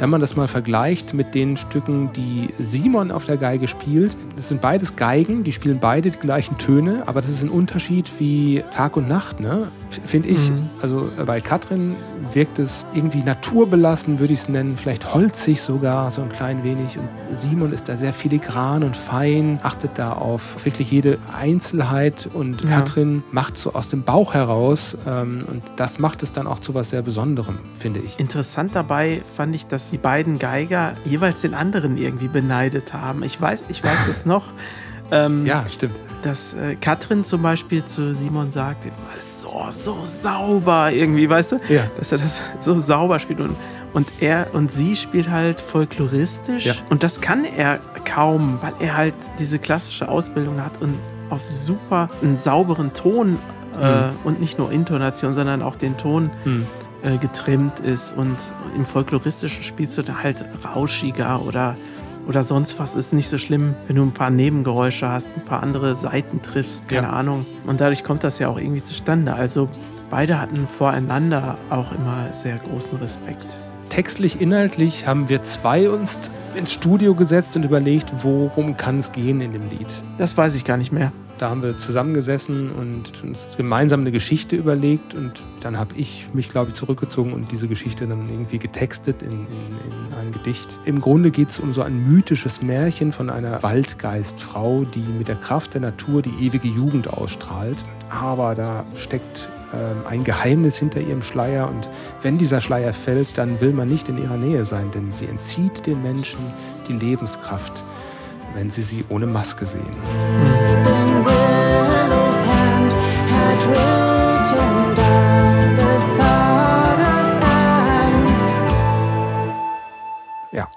Wenn man das mal vergleicht mit den Stücken, die Simon auf der Geige spielt, das sind beides Geigen, die spielen beide die gleichen Töne, aber das ist ein Unterschied wie Tag und Nacht, ne? Finde ich. Also äh, bei Katrin wirkt es irgendwie naturbelassen, würde ich es nennen, vielleicht holzig sogar, so ein klein wenig. Und Simon ist da sehr filigran und fein, achtet da auf wirklich jede Einzelheit und Ja. Katrin macht so aus dem Bauch heraus ähm, und das macht es dann auch zu was sehr Besonderem, finde ich. Interessant dabei fand ich, dass die beiden Geiger jeweils den anderen irgendwie beneidet haben. Ich weiß, ich weiß es noch. Ähm, Ja, stimmt. dass äh, Katrin zum Beispiel zu Simon sagt, alles so, so sauber irgendwie, weißt du? Ja. Dass er das so sauber spielt und, und er und sie spielt halt folkloristisch Ja. und das kann er kaum, weil er halt diese klassische Ausbildung hat und auf super einen sauberen Ton äh, und nicht nur Intonation, sondern auch den Ton Hm. Äh, getrimmt ist und im folkloristischen spielst du da halt rauschiger oder oder sonst was ist nicht so schlimm, wenn du ein paar Nebengeräusche hast, ein paar andere Seiten triffst, keine Ja. Ahnung. Und dadurch kommt das ja auch irgendwie zustande. Also beide hatten voreinander auch immer sehr großen Respekt. Textlich, inhaltlich haben wir zwei uns ins Studio gesetzt und überlegt, worum kann es gehen in dem Lied. Das weiß ich gar nicht mehr. Da haben wir zusammengesessen und uns gemeinsam eine Geschichte überlegt und dann habe ich mich, glaube ich, zurückgezogen und diese Geschichte dann irgendwie getextet in, in, in ein Gedicht. Im Grunde geht es um so ein mythisches Märchen von einer Waldgeistfrau, die mit der Kraft der Natur die ewige Jugend ausstrahlt. Aber da steckt ähm, ein Geheimnis hinter ihrem Schleier und wenn dieser Schleier fällt, dann will man nicht in ihrer Nähe sein, denn sie entzieht den Menschen die Lebenskraft, wenn sie sie ohne Maske sehen. Ja,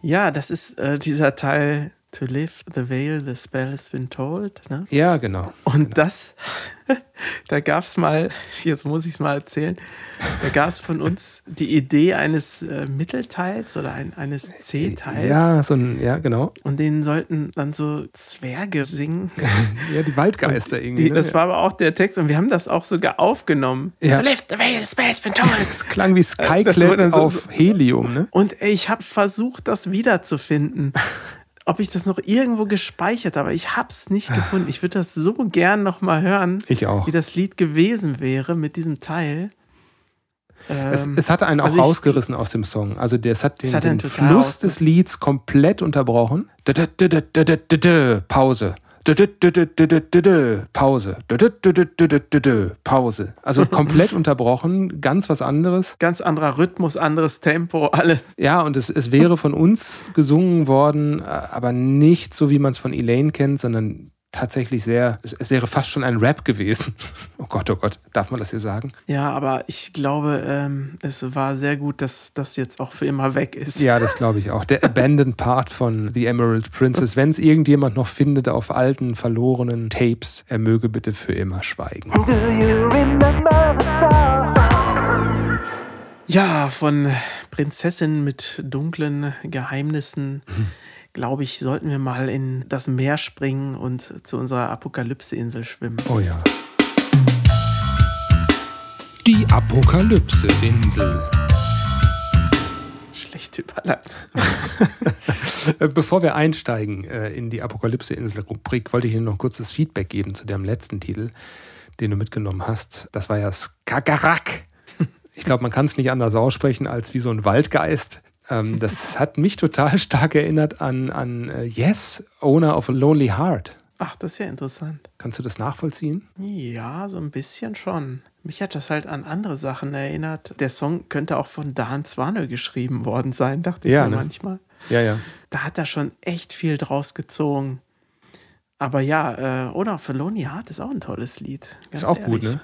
Ja, das ist äh, dieser Teil To lift the veil, the spell has been told. Ne? Ja, genau. Und das, da gab es mal, jetzt muss ich es mal erzählen, da gab es von uns die Idee eines äh, Mittelteils oder ein, eines C-Teils. Ja, so ein, ja, genau. Und denen sollten dann so Zwerge singen. Ja, die Waldgeister irgendwie. Die, ne? das war aber auch der Text und wir haben das auch sogar aufgenommen. Ja. To lift the veil, the been told. Das klang wie wurde Skyclad so- auf Helium, ne? Und ich habe versucht, das wiederzufinden. Ob ich das noch irgendwo gespeichert habe, aber ich habe es nicht gefunden. Ich würde das so gern noch mal hören, Ich auch. wie das Lied gewesen wäre mit diesem Teil. Es, Ähm, es hatte einen auch also ich- rausgerissen aus dem Song. Also das hat den, Es hat einen den Fluss des Lieds komplett unterbrochen. Dö, Pause. Pause. Pause. Also komplett unterbrochen, ganz was anderes. ganz anderer Rhythmus, anderes Tempo, alles. Ja, und es, es wäre von uns gesungen worden, äh, aber nicht so, wie man es von Elaine kennt, sondern tatsächlich sehr, es, wäre fast schon ein Rap gewesen. Oh Gott, oh Gott, darf man das hier sagen? Ja, aber ich glaube, ähm, es war sehr gut, dass das jetzt auch für immer weg ist. Ja, das glaube ich auch. Der Abandoned Part von The Emerald Princess. Wenn es irgendjemand noch findet auf alten, verlorenen Tapes, er möge bitte für immer schweigen. Do you remember the song? Ja, von Prinzessin mit dunklen Geheimnissen, Mhm. Glaube ich, sollten wir mal in das Meer springen und zu unserer Apokalypse-Insel schwimmen. Oh ja. Die Apokalypse-Insel. Schlecht überleitet. Äh, Bevor wir einsteigen äh, in die Apokalypse-Insel-Rubrik, wollte ich Ihnen noch kurz das Feedback geben zu dem letzten Titel, den du mitgenommen hast. Das war ja Skagarak. Ich glaube, man kann es nicht anders aussprechen als wie so ein Waldgeist. Ähm, das hat mich total stark erinnert an, an äh, Yes, Owner of a Lonely Heart. Ach, das ist ja interessant. Kannst du das nachvollziehen? Ja, so ein bisschen schon. Mich hat das halt an andere Sachen erinnert. Der Song könnte auch von Dan Zwane geschrieben worden sein, dachte ich Ja, mir ne? manchmal. Ja, ja. Da hat er schon echt viel draus gezogen. Aber ja, äh, oder für Lonely Heart ist auch ein tolles Lied. Ist auch gut, ehrlich. ne?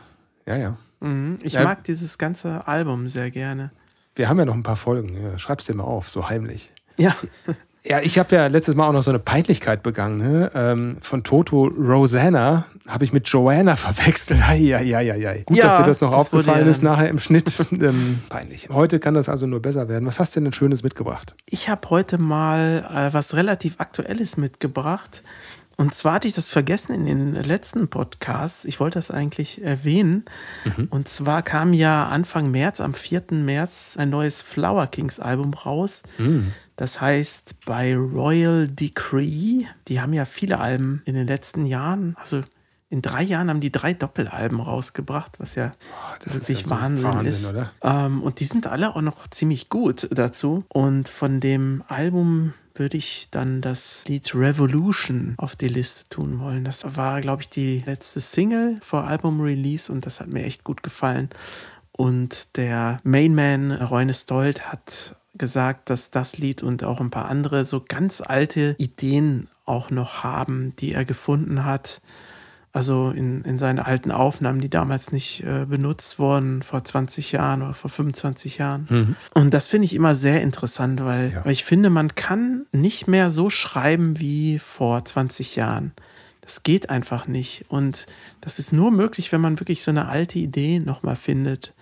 Ja, ja. Mhm. Ich Ja. mag dieses ganze Album sehr gerne. Wir haben ja noch ein paar Folgen. Ja, schreib's dir mal auf, so heimlich. Ja, Ja, ich habe ja letztes Mal auch noch so eine Peinlichkeit begangen. Ne? Ähm, von Toto Rosanna habe ich mit Joanna verwechselt. Eieieiei. Gut, Ja, dass dir das noch das aufgefallen ja ist nachher im Schnitt. ähm, peinlich. Heute kann das also nur besser werden. Was hast du denn Schönes mitgebracht? ich habe heute mal äh, was relativ Aktuelles mitgebracht. Und zwar hatte ich das vergessen in den letzten Podcasts. Ich wollte das eigentlich erwähnen. Mhm. Und zwar kam ja Anfang März, am 4. März, ein neues Flower Kings Album raus. Mhm. Das heißt bei Royal Decree. Die haben ja viele Alben in den letzten Jahren, also in drei Jahren haben die drei Doppelalben rausgebracht, was ja ist wirklich ja so Wahnsinn, Wahnsinn, ist. oder? Ähm, und die sind alle auch noch ziemlich gut dazu. Und von dem Album würde ich dann das Lied Revolution auf die Liste tun wollen. Das war, glaube ich, die letzte Single vor Album-Release und das hat mir echt gut gefallen. Und der Mainman Reune Stolt hat gesagt, dass das Lied und auch ein paar andere so ganz alte Ideen auch noch haben, die er gefunden hat. Also in, in seinen alten Aufnahmen, die damals nicht äh, benutzt wurden, vor 20 Jahren oder vor 25 Jahren. Und das finde ich immer sehr interessant, weil, Ja. weil ich finde, man kann nicht mehr so schreiben wie vor 20 Jahren. Das geht einfach nicht. Und das ist nur möglich, wenn man wirklich so eine alte Idee nochmal findet.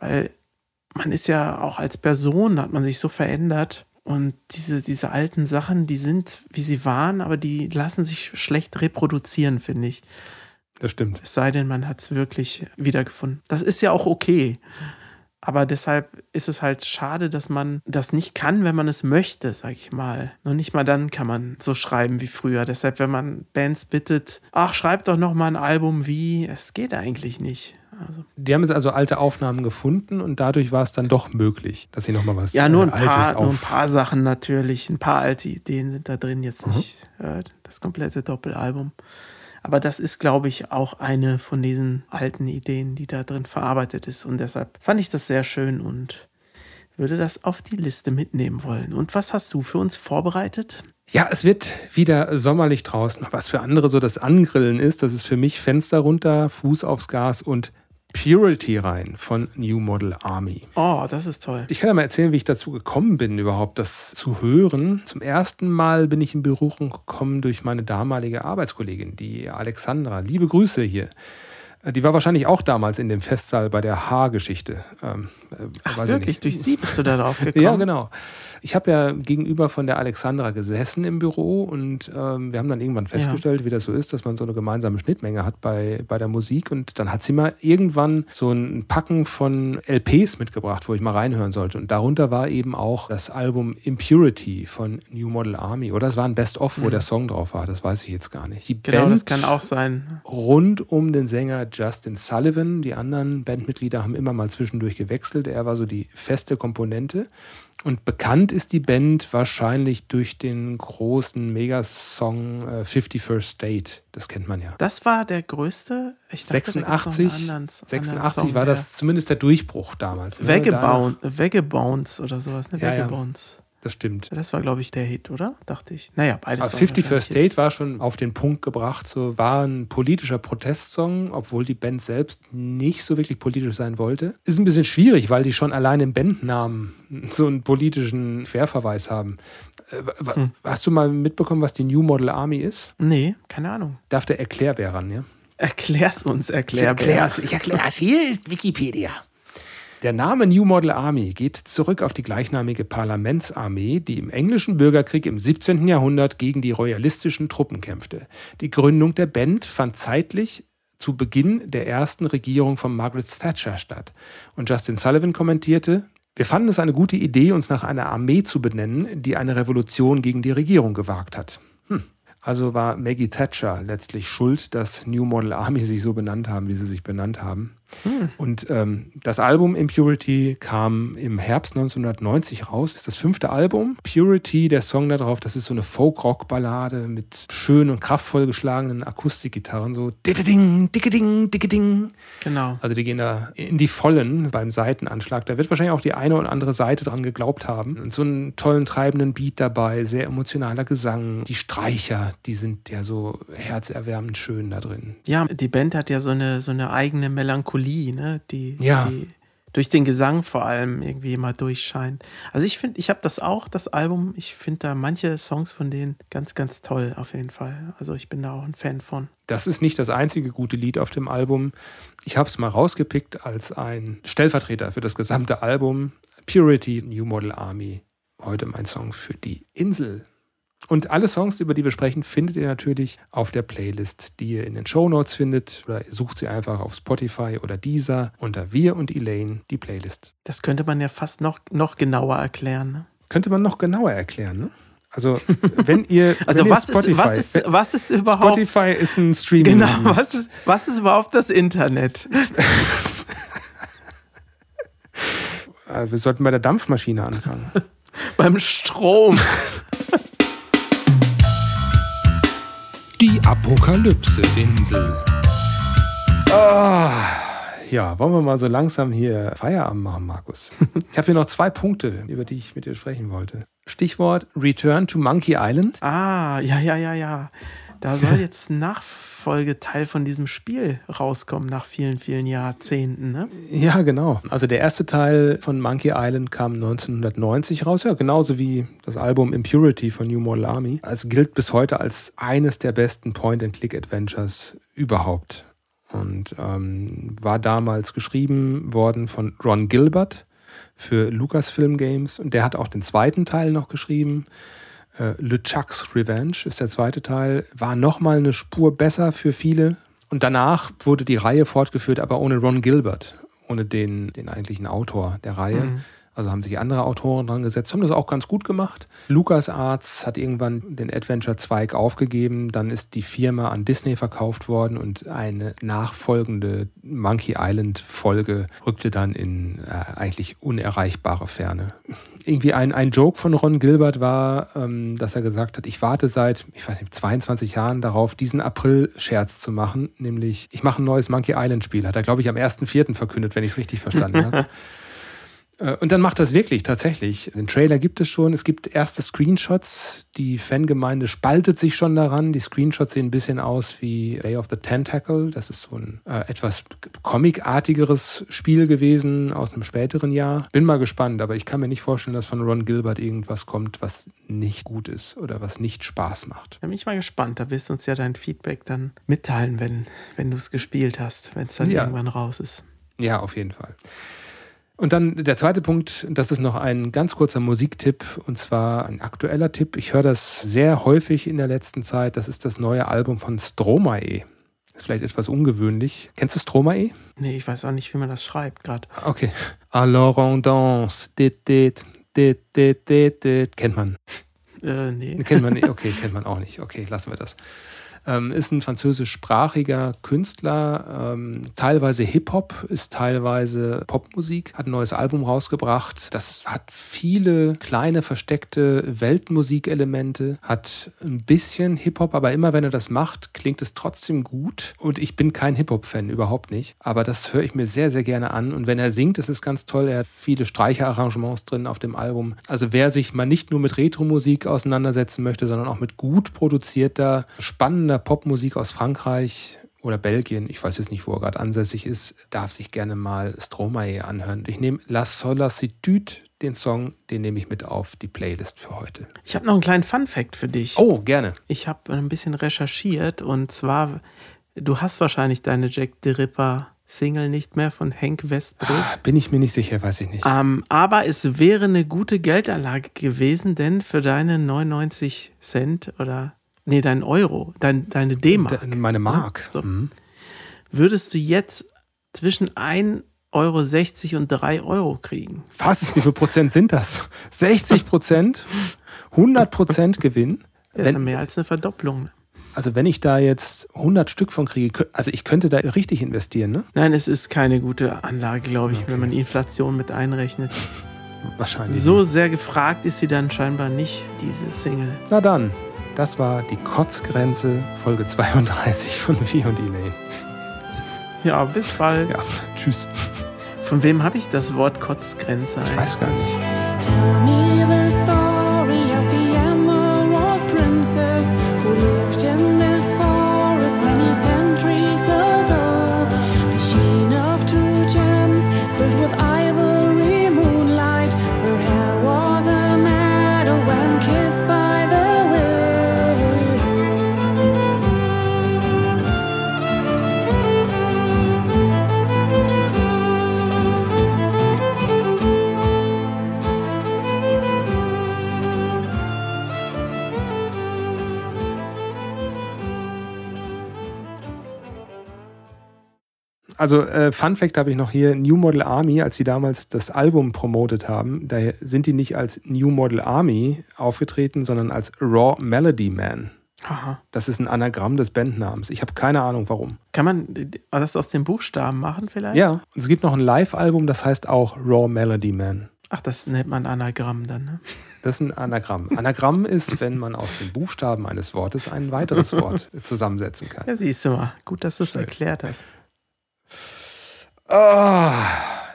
Weil man ist ja auch als Person, hat man sich so verändert. Und diese, diese alten Sachen, die sind, wie sie waren, aber die lassen sich schlecht reproduzieren, finde ich. Das stimmt. Es sei denn, man hat es wirklich wiedergefunden. Das ist ja auch okay. Aber deshalb ist es halt schade, dass man das nicht kann, wenn man es möchte, sag ich mal. Noch nicht mal dann kann man so schreiben wie früher. Deshalb, wenn man Bands bittet, ach, schreib doch noch mal ein Album wie, es geht eigentlich nicht. Also, Die haben jetzt also alte Aufnahmen gefunden und dadurch war es dann doch möglich, dass sie nochmal was ja, nur ein, äh, Altes paar, nur ein paar Sachen natürlich. Ein paar alte Ideen sind da drin, jetzt nicht äh, das komplette Doppelalbum. Aber das ist, glaube ich, auch eine von diesen alten Ideen, die da drin verarbeitet ist. Und deshalb fand ich das sehr schön und würde das auf die Liste mitnehmen wollen. Und was hast du für uns vorbereitet? Ja, es wird wieder sommerlich draußen. Was für andere so das Angrillen ist, das ist für mich Fenster runter, Fuß aufs Gas und Purity rein von New Model Army. Oh, das ist toll. Ich kann ja mal erzählen, wie ich dazu gekommen bin, überhaupt das zu hören. Zum ersten Mal bin ich in Berührung gekommen durch meine damalige Arbeitskollegin, die Alexandra. Liebe Grüße hier. Äh, Die war wahrscheinlich auch damals in dem Festsaal bei der Haargeschichte. Ähm, äh, Ach, wirklich? Durch sie bist du da drauf gekommen? Ja, genau. Ich habe ja gegenüber von der Alexandra gesessen im Büro und ähm, wir haben dann irgendwann festgestellt, wie das so ist, dass man so eine gemeinsame Schnittmenge hat bei, bei der Musik. Und dann hat sie mal irgendwann so ein Packen von LPs mitgebracht, wo ich mal reinhören sollte. Und darunter war eben auch das Album Impurity von New Model Army. Oder es war ein Best-of, wo der Song drauf war. Das weiß ich jetzt gar nicht. Die Mhm. Genau, Band das kann auch sein. rund um den Sänger Justin Sullivan. Die anderen Bandmitglieder haben immer mal zwischendurch gewechselt. Er war so die feste Komponente. Und bekannt ist die Band wahrscheinlich durch den großen Megasong äh, 51st State. Das kennt man ja. Das war der größte. Ich dachte, da gab's noch 86, einen anderen- 86 anderen war das zumindest der Durchbruch damals. ne? Vagabond, Vagabonds oder sowas, ne? Ja, ja. Das stimmt. Das war, glaube ich, der Hit, oder? Dachte ich. Naja, beides Aber waren 50 wahrscheinlich First State Hits. war schon auf den Punkt gebracht, so war ein politischer Protestsong, obwohl die Band selbst nicht so wirklich politisch sein wollte. Ist ein bisschen schwierig, weil die schon allein im Bandnamen so einen politischen Querverweis haben. Äh, Hm. Hast du mal mitbekommen, was die New Model Army ist? Nee, keine Ahnung. Darf der Erklärbär ran, ja? Erklär's uns, erklär. erklär's, ich erklär's. Hier ist Wikipedia. Der Name New Model Army geht zurück auf die gleichnamige Parlamentsarmee, die im englischen Bürgerkrieg im 17. Jahrhundert gegen die royalistischen Truppen kämpfte. Die Gründung der Band fand zeitlich zu Beginn der ersten Regierung von Margaret Thatcher statt. Und Justin Sullivan kommentierte, wir fanden es eine gute Idee, uns nach einer Armee zu benennen, die eine Revolution gegen die Regierung gewagt hat. Hm. Also war Maggie Thatcher letztlich schuld, dass New Model Army sich so benannt haben, wie sie sich benannt haben. Und ähm, das Album Impurity kam im Herbst 1990 raus. Das ist das fünfte Album. Purity, der Song da drauf, das ist so eine Folk-Rock-Ballade mit schön und kraftvoll geschlagenen Akustikgitarren. So dicke-ding, dicke-ding, dicke-ding. Genau. Also die gehen da in die Vollen beim Seitenanschlag. Da wird wahrscheinlich auch die eine oder andere Seite dran geglaubt haben. Und so einen tollen treibenden Beat dabei, sehr emotionaler Gesang. Die Streicher, die sind ja so herzerwärmend schön da drin. Ja, die Band hat ja so eine, so eine eigene Melancholie, ne? Die, Ja. die durch den Gesang vor allem irgendwie immer durchscheint. Also ich finde, ich habe das auch, das Album, ich finde da manche Songs von denen ganz, ganz toll auf jeden Fall. Also ich bin da auch ein Fan von. Das ist nicht das einzige gute Lied auf dem Album. Ich habe es mal rausgepickt als ein Stellvertreter für das gesamte Album. Purity, New Model Army. Heute mein Song für die Insel. Und alle Songs, über die wir sprechen, findet ihr natürlich auf der Playlist, die ihr in den Show Notes findet. Oder ihr sucht sie einfach auf Spotify oder Deezer unter Wir und Elaine, die Playlist. Das könnte man ja fast noch, noch genauer erklären. Ne? Könnte man noch genauer erklären, ne? Also, wenn ihr. Also wenn ihr was ist, was, ist, was ist überhaupt... Spotify ist ein Streaming. Genau, was ist, was ist überhaupt das Internet? Äh, Wir sollten bei der Dampfmaschine anfangen. Beim Strom. Die Apokalypse-Insel. Ja, wollen wir mal so langsam hier Feierabend machen, Markus? Ich habe hier noch zwei Punkte, über die ich mit dir sprechen wollte. Stichwort Return to Monkey Island. Ah, ja, ja, ja, ja. Da soll jetzt ein Nachfolgeteil von diesem Spiel rauskommen nach vielen, vielen Jahrzehnten, ne? Ja, genau. Also der erste Teil von Monkey Island kam 1990 raus, ja, genauso wie das Album Impurity von New Army. Es gilt bis heute als eines der besten Point-and-Click-Adventures überhaupt. Und ähm, war damals geschrieben worden von Ron Gilbert für Lucasfilm Games. Und der hat auch den zweiten Teil noch geschrieben. Äh, LeChuck's Revenge ist der zweite Teil. War nochmal eine Spur besser für viele. Und danach wurde die Reihe fortgeführt, aber ohne Ron Gilbert, ohne den, den eigentlichen Autor der Reihe. Also haben sich andere Autoren dran gesetzt, haben das auch ganz gut gemacht. LucasArts hat irgendwann den Adventure-Zweig aufgegeben, dann ist die Firma an Disney verkauft worden und eine nachfolgende Monkey Island-Folge rückte dann in äh, eigentlich unerreichbare Ferne. Irgendwie ein, ein Joke von Ron Gilbert war, ähm, dass er gesagt hat, ich warte seit, ich weiß nicht, 22 Jahren darauf, diesen April-Scherz zu machen, nämlich ich mache ein neues Monkey Island-Spiel. Hat er, glaube ich, am 1.4. verkündet, wenn ich es richtig verstanden habe. Äh, Und dann macht das wirklich tatsächlich. Den Trailer gibt es schon. Es gibt erste Screenshots. Die Fangemeinde spaltet sich schon daran. Die Screenshots sehen ein bisschen aus wie Day of the Tentacle. Das ist so ein äh, etwas comicartigeres Spiel gewesen aus einem späteren Jahr. Bin mal gespannt, aber ich kann mir nicht vorstellen, dass von Ron Gilbert irgendwas kommt, was nicht gut ist oder was nicht Spaß macht. Da bin ich mal gespannt. Da wirst du uns ja dein Feedback dann mitteilen, wenn, wenn du es gespielt hast, wenn es dann Ja. irgendwann raus ist. Ja, auf jeden Fall. Und dann der zweite Punkt, das ist noch ein ganz kurzer Musiktipp und zwar ein aktueller Tipp. Ich höre das sehr häufig in der letzten Zeit. Das ist das neue Album von Stromae. Ist vielleicht etwas ungewöhnlich. Kennst du Stromae? Nee, ich weiß auch nicht, wie man das schreibt gerade. Okay. Alors on danse. Dit, dit, dit, dit, dit, dit. Kennt man. Äh, nee. Kennt man nicht. Okay, kennt man auch nicht. Okay, lassen wir das. Ähm, ist ein französischsprachiger Künstler, ähm, teilweise Hip-Hop, ist teilweise Popmusik, hat ein neues Album rausgebracht. Das hat viele kleine versteckte Weltmusikelemente, hat ein bisschen Hip-Hop, aber immer wenn er das macht, klingt es trotzdem gut. Und ich bin kein Hip-Hop-Fan, überhaupt nicht. Aber das höre ich mir sehr, sehr gerne an. Und wenn er singt, ist es ganz toll. Er hat viele Streicherarrangements drin auf dem Album. Also wer sich mal nicht nur mit Retro-Musik auseinandersetzen möchte, sondern auch mit gut produzierter, spannender Popmusik aus Frankreich oder Belgien, ich weiß jetzt nicht, wo er gerade ansässig ist, darf sich gerne mal Stromae anhören. Ich nehme La Solacitude, den Song, den nehme ich mit auf die Playlist für heute. Ich habe noch einen kleinen Fun-Fact für dich. Oh, gerne. Ich habe ein bisschen recherchiert und zwar, du hast wahrscheinlich deine Jack the Ripper Single nicht mehr von Hank Westbrook. Bin ich mir nicht sicher, weiß ich nicht. Ähm, aber es wäre eine gute Geldanlage gewesen, denn für deine 99 Cent oder nee, dein Euro, dein, deine D-Mark, Meine Mark. So. Mhm. würdest du jetzt zwischen 1,60 Euro und 3 Euro kriegen. Was? Wie viel Prozent sind das? 60 Prozent? 100 Prozent Gewinn? Das ist ja mehr als eine Verdopplung. also wenn ich da jetzt 100 Stück von kriege, also ich könnte da richtig investieren, ne? Nein, es ist keine gute Anlage, glaube ich, wenn man Inflation mit einrechnet. Wahrscheinlich. So nicht. sehr gefragt ist sie dann scheinbar nicht, diese Single. Na dann, das war die Kotzgrenze, Folge 32 von Wie und Elaine. Ja, bis bald. Ja, tschüss. Von wem habe ich das Wort Kotzgrenze? Ich weiß gar nicht. Also äh, Fun Fact habe ich noch hier, New Model Army, als sie damals das Album promotet haben, da sind die nicht als New Model Army aufgetreten, sondern als Raw Melody Man. Aha. Das ist ein Anagramm des Bandnamens. Ich habe keine Ahnung warum. Kann man das aus den Buchstaben machen vielleicht? Ja, und es gibt noch ein Live-Album, das heißt auch Raw Melody Man. Ach, das nennt man Anagramm dann. Ne? Das ist ein Anagramm. Anagramm ist, wenn man aus den Buchstaben eines Wortes ein weiteres Wort zusammensetzen kann. Ja, siehst du mal. Gut, dass du es erklärt hast. Ah.